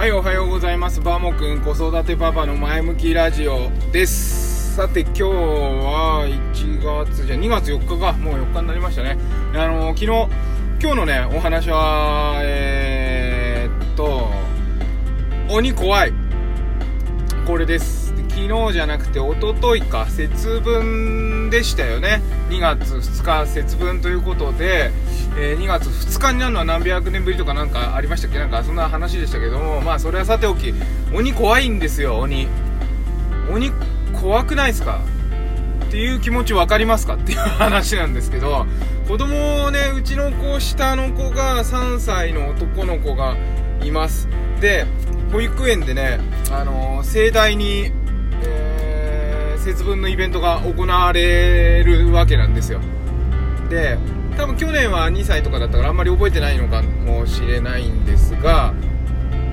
はいおはようございます。バーモくん子育てパパの前向きラジオです。さて今日は1月じゃ2月4日か。もう4日になりましたね。あの昨日今日のねお話はえー、っと鬼怖い。これです。昨日じゃなくて一昨日か節分でしたよね。2月2日節分ということでえー、2月2日になるのは何百年ぶりとかなんかありましたっけ？なんかそんな話でしたけどもまあそれはさておき鬼怖いんですよ鬼。鬼怖くないですか？っていう気持ち分かりますか？っていう話なんですけど子供をねうちの子下の子が3歳の男の子がいます。で保育園でね、あのー、盛大に、節分のイベントが行われるわけなんですよ。で多分去年は2歳とかだったからあんまり覚えてないのかもしれないんですが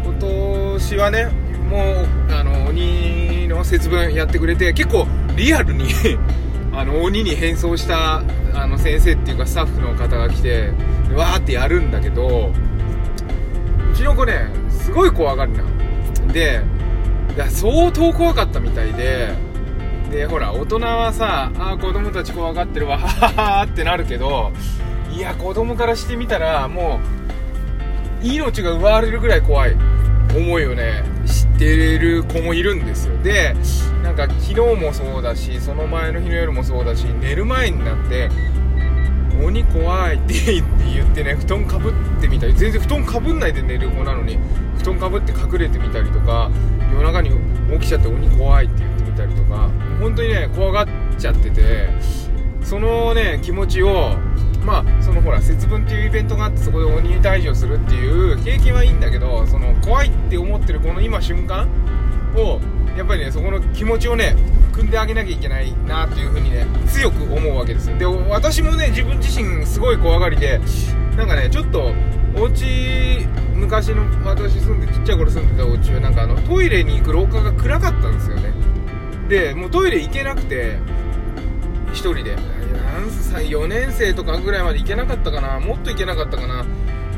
今年はねもうあの鬼の節分やってくれて結構リアルに あの鬼に変装したあの先生っていうかスタッフの方が来てわーってやるんだけどうちの子ねすごい怖がりなで相当怖かったみたいででほら大人はさあ子供たち怖がってるわ はははってなるけどいや子供からしてみたらもう命が奪われるぐらい怖い。思いをね。知ってる子もいるんですよ。でなんか昨日もそうだしその前の日の夜もそうだし寝る前になって鬼怖いって言ってね布団かぶってみたり全然布団かぶんないで寝る子なのに布団かぶって隠れてみたりとか夜中に起きちゃって鬼怖いって言ってみたりとか本当にね怖がっちゃっててそのね気持ちをまあそのほら節分っていうイベントがあってそこで鬼退治をするっていう経験はいいんだけどその怖いって思ってるこの今瞬間をやっぱりねそこの気持ちをね組んであげなきゃいけないなっていう風にね強く思うわけですよ。で私もね自分自身すごい怖がりでなんかねちょっとお家昔の私住んでちっちゃい頃住んでたお家はなんかあのトイレに行く廊下が暗かったんですよね。でもうトイレ行けなくて1人で。何歳4年生とかぐらいまで行けなかったかな。もっと行けなかったかな。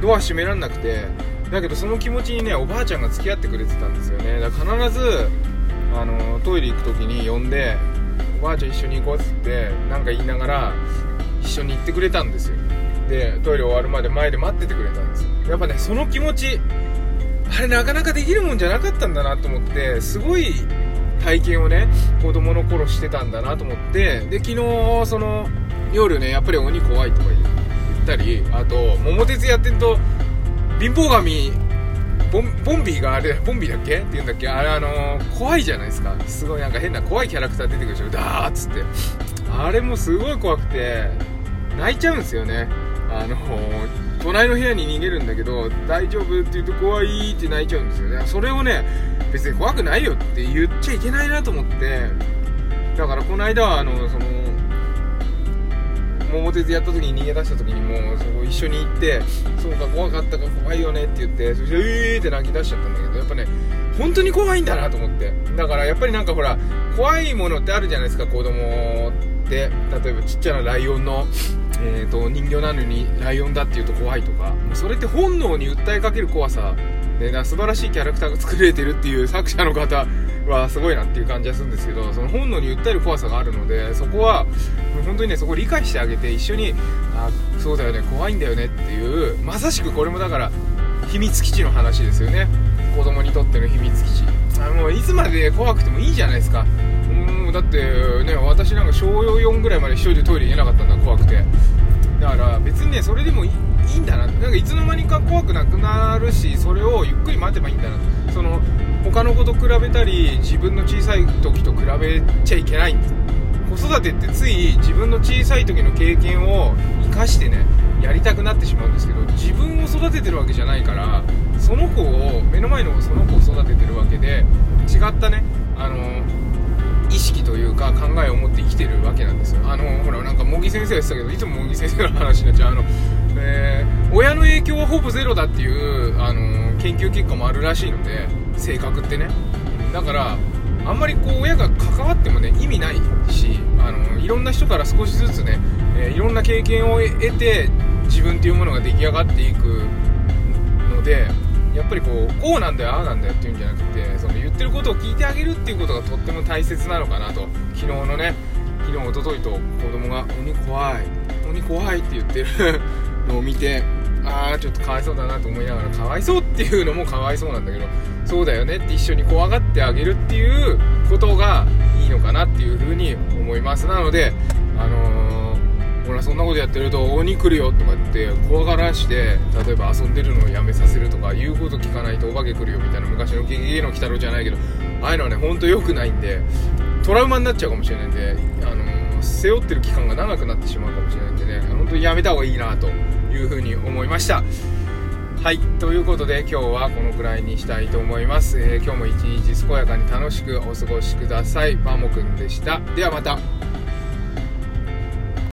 ドア閉めらんなくて。だけどその気持ちにねおばあちゃんが付き合ってくれてたんですよね。だから必ずあのトイレ行く時に呼んでおばあちゃん一緒に行こうっつって何か言いながら一緒に行ってくれたんですよ。でトイレ終わるまで前で待っててくれたんですやっぱねその気持ちあれなかなかできるもんじゃなかったんだなと思ってすごい体験をね子供の頃してたんだなと思ってで昨日その夜ねやっぱり鬼怖いとか言ったりあと桃鉄やってると貧乏神ボンボンビーがあれボンビーだっけ？って言うんだっけ？あれあのー、怖いじゃないですか。すごいなんか変な怖いキャラクター出てくるでしょ。ダーッつって。あれもすごい怖くて泣いちゃうんですよね。あのー、隣の部屋に逃げるんだけど大丈夫？って言うと怖いって泣いちゃうんですよね。それをね別に怖くないよって言っちゃいけないなと思ってだからこの間はあのその桃鉄やった時に逃げ出した時にもうそこ一緒に行ってそうか怖かったか怖いよねって言ってそしてえーって泣き出しちゃったんだけどやっぱね本当に怖いんだなと思って。だからやっぱりなんかほら怖いものってあるじゃないですか子供って例えばちっちゃなライオンのえーと、人形なのにライオンだって言うと怖いとかそれって本能に訴えかける怖さ。でな素晴らしいキャラクターが作れてるっていう作者の方はすごいなっていう感じはするんですけどその本能に訴える怖さがあるのでそこは本当にねそこを理解してあげて一緒にあそうだよね怖いんだよねっていうまさしくこれもだから秘密基地の話ですよね。子供にとっての秘密基地。あもういつまで怖くてもいいじゃないですか。もだってね私なんか小4ぐらいまで1人でトイレ行けなかったんだ怖くて。だから別にねそれでもいいいんだな。なんかいつの間にか怖くなくなるしそれをゆっくり待てばいいんだなその他の子と比べたり自分の小さい時と比べちゃいけない。んです子育てってつい自分の小さい時の経験を生かしてねやりたくなってしまうんですけど自分を育ててるわけじゃないからその子を目の前のその子を育ててるわけで違ったね。あの意識というか考えを持って生きてるわけなんですよ。あのほらなんか茂木先生が言ってたけどいつも茂木先生の話になっちゃう。あのえー、親の影響はほぼゼロだっていう、あの、研究結果もあるらしいので性格ってね。だからあんまりこう親が関わってもね意味ないし、あの、いろんな人から少しずつね、えいろんな経験を得て自分っていうものが出来上がっていくのでやっぱりこうこうなんだよああなんだよっていうんじゃなくてその言ってることを聞いてあげるっていうことがとっても大切なのかなと。昨日のね昨日一昨日と子供が「鬼怖い。鬼怖い」って言ってるのを見てああちょっとかわいそうだなと思いながらかわいそうっていうのもかわいそうなんだけどそうだよねって一緒に怖がってあげるっていうことがいいのかなっていうふうに思います。なのであのー、ほらそんなことやってると鬼来るよとか言って怖がらして例えば遊んでるのをやめさせるとか言うこと聞かないとお化け来るよみたいな昔の「ゲゲゲの鬼太郎」じゃないけどああいうのはねほんと良くないんでトラウマになっちゃうかもしれないんで、あの、背負ってる期間が長くなってしまうかもしれないんでね本当にやめた方がいいなというふうに思いました。はいということで今日はこのくらいにしたいと思います、えー、今日も一日健やかに楽しくお過ごしください。バーモくんでした。ではまた。